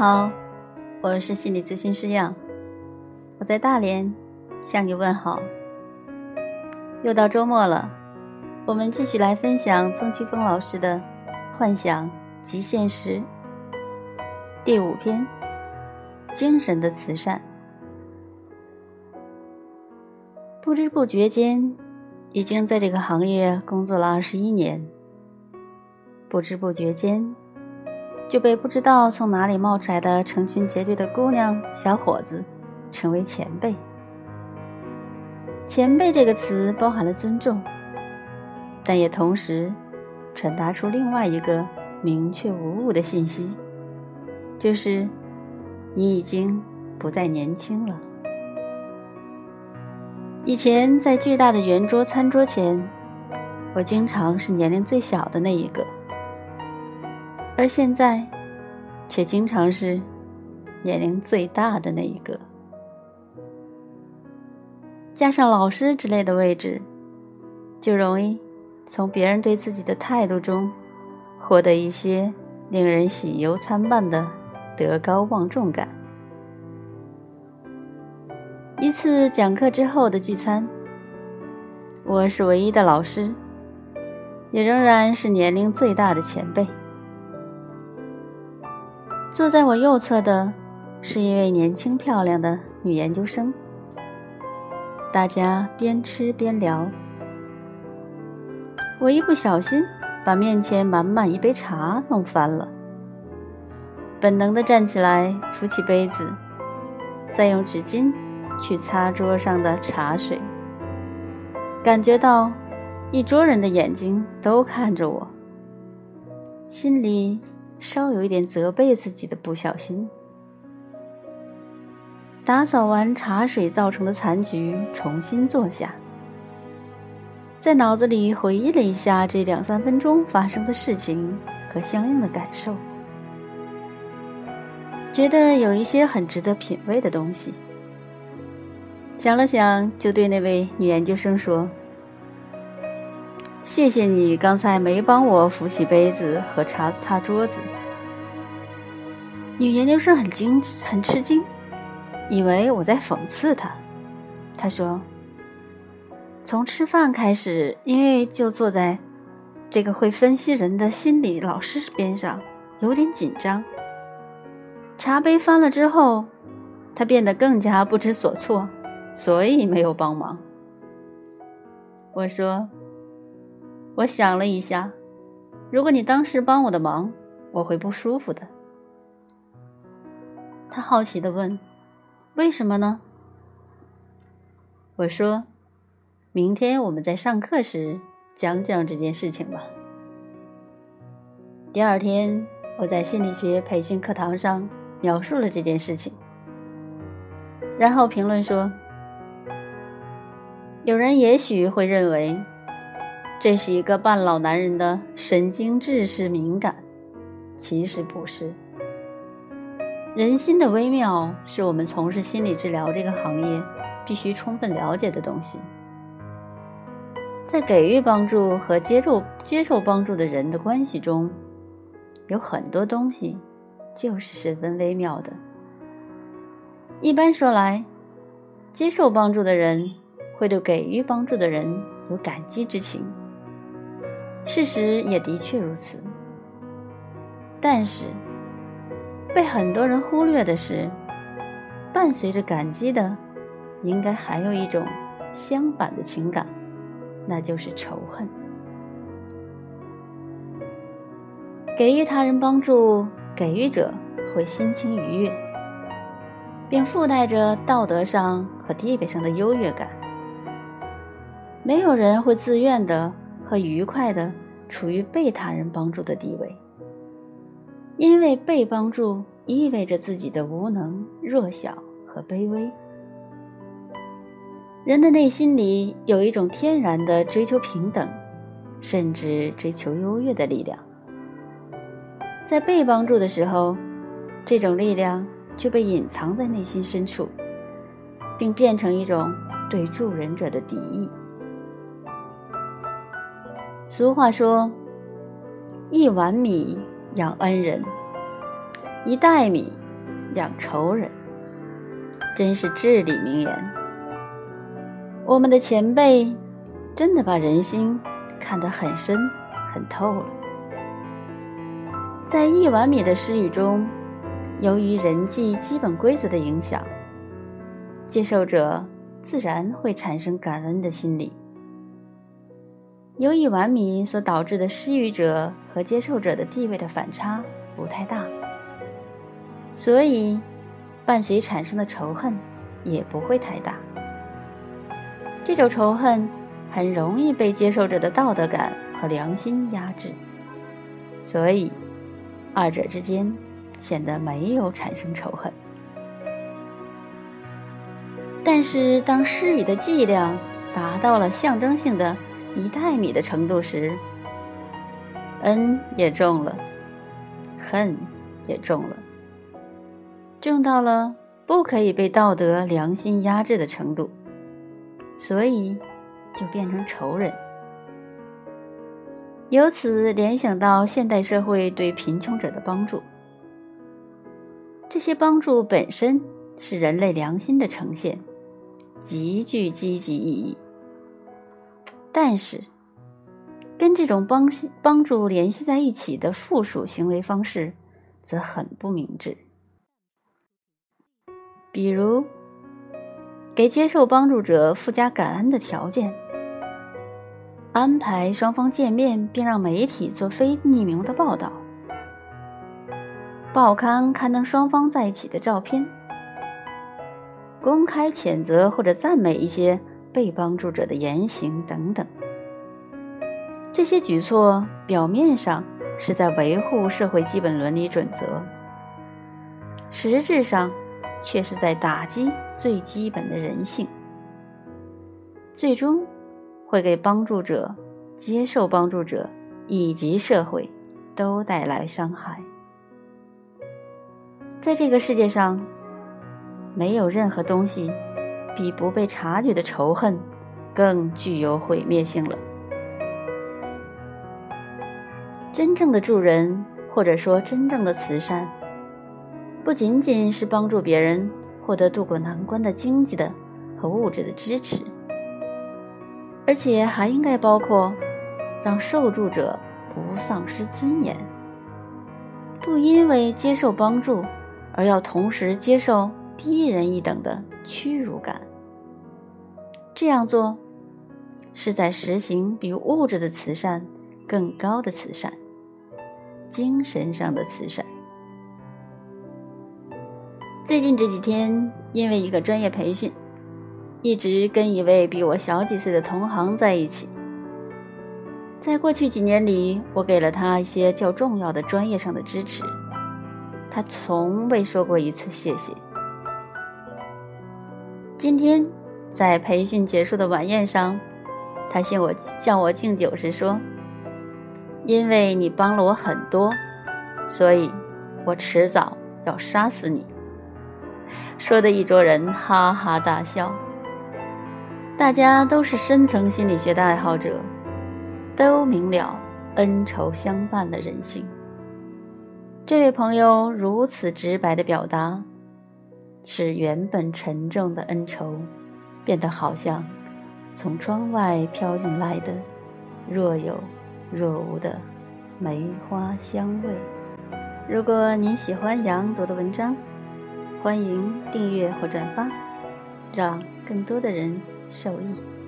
好，我是心理咨询师杨，我在大连向你问好。又到周末了，我们继续来分享曾奇峰老师的《幻想即现实》第五篇：精神的慈善。不知不觉间，已经在这个行业工作了二十一年。不知不觉间。就被不知道从哪里冒出来的成群结队的姑娘、小伙子称为前辈。前辈这个词包含了尊重，但也同时传达出另外一个明确无误的信息，就是你已经不再年轻了。以前在巨大的圆桌餐桌前，我经常是年龄最小的那一个。而现在，却经常是年龄最大的那一个。加上老师之类的位置，就容易从别人对自己的态度中获得一些令人喜忧参半的德高望重感。一次讲课之后的聚餐，我是唯一的老师，也仍然是年龄最大的前辈。坐在我右侧的是一位年轻漂亮的女研究生。大家边吃边聊，我一不小心把面前满满一杯茶弄翻了，本能的站起来扶起杯子，再用纸巾去擦桌上的茶水，感觉到一桌人的眼睛都看着我，心里。稍有一点责备自己的不小心。打扫完茶水造成的残局，重新坐下，在脑子里回忆了一下这两三分钟发生的事情和相应的感受，觉得有一些很值得品味的东西。想了想，就对那位女研究生说。谢谢你刚才没帮我扶起杯子和擦擦桌子。女研究生很惊很吃惊，以为我在讽刺她。她说：“从吃饭开始，因为就坐在这个会分析人的心理老师边上，有点紧张。茶杯翻了之后，他变得更加不知所措，所以没有帮忙。”我说。我想了一下，如果你当时帮我的忙，我会不舒服的。他好奇的问：“为什么呢？”我说：“明天我们在上课时讲讲这件事情吧。”第二天，我在心理学培训课堂上描述了这件事情，然后评论说：“有人也许会认为。”这是一个半老男人的神经质式敏感，其实不是。人心的微妙是我们从事心理治疗这个行业必须充分了解的东西。在给予帮助和接受接受帮助的人的关系中，有很多东西就是十分微妙的。一般说来，接受帮助的人会对给予帮助的人有感激之情。事实也的确如此，但是被很多人忽略的是，伴随着感激的，应该还有一种相反的情感，那就是仇恨。给予他人帮助，给予者会心情愉悦，并附带着道德上和地位上的优越感。没有人会自愿的。和愉快的处于被他人帮助的地位，因为被帮助意味着自己的无能、弱小和卑微。人的内心里有一种天然的追求平等，甚至追求优越的力量。在被帮助的时候，这种力量就被隐藏在内心深处，并变成一种对助人者的敌意。俗话说：“一碗米养恩人。”一袋米养仇人，真是至理名言。我们的前辈真的把人心看得很深很透了。在一碗米的施语中，由于人际基本规则的影响，接受者自然会产生感恩的心理。由一碗米所导致的施予者和接受者的地位的反差不太大。所以，伴随产生的仇恨也不会太大。这种仇恨很容易被接受者的道德感和良心压制，所以二者之间显得没有产生仇恨。但是，当施予的剂量达到了象征性的一袋米的程度时，恩也重了，恨也重了。重到了不可以被道德良心压制的程度，所以就变成仇人。由此联想到现代社会对贫穷者的帮助，这些帮助本身是人类良心的呈现，极具积极意义。但是，跟这种帮帮助联系在一起的附属行为方式，则很不明智。比如，给接受帮助者附加感恩的条件，安排双方见面，并让媒体做非匿名的报道，报刊刊登双方在一起的照片，公开谴责或者赞美一些被帮助者的言行等等。这些举措表面上是在维护社会基本伦理准则，实质上。却是在打击最基本的人性，最终会给帮助者、接受帮助者以及社会都带来伤害。在这个世界上，没有任何东西比不被察觉的仇恨更具有毁灭性了。真正的助人，或者说真正的慈善。不仅仅是帮助别人获得渡过难关的经济的和物质的支持，而且还应该包括让受助者不丧失尊严，不因为接受帮助而要同时接受低人一等的屈辱感。这样做是在实行比物质的慈善更高的慈善——精神上的慈善。最近这几天，因为一个专业培训，一直跟一位比我小几岁的同行在一起。在过去几年里，我给了他一些较重要的专业上的支持，他从未说过一次谢谢。今天在培训结束的晚宴上，他向我向我敬酒时说：“因为你帮了我很多，所以我迟早要杀死你。”说的一桌人哈哈大笑。大家都是深层心理学的爱好者，都明了恩仇相伴的人性。这位朋友如此直白的表达，使原本沉重的恩仇，变得好像从窗外飘进来的若有若无的梅花香味。如果您喜欢杨朵的文章，欢迎订阅或转发，让更多的人受益。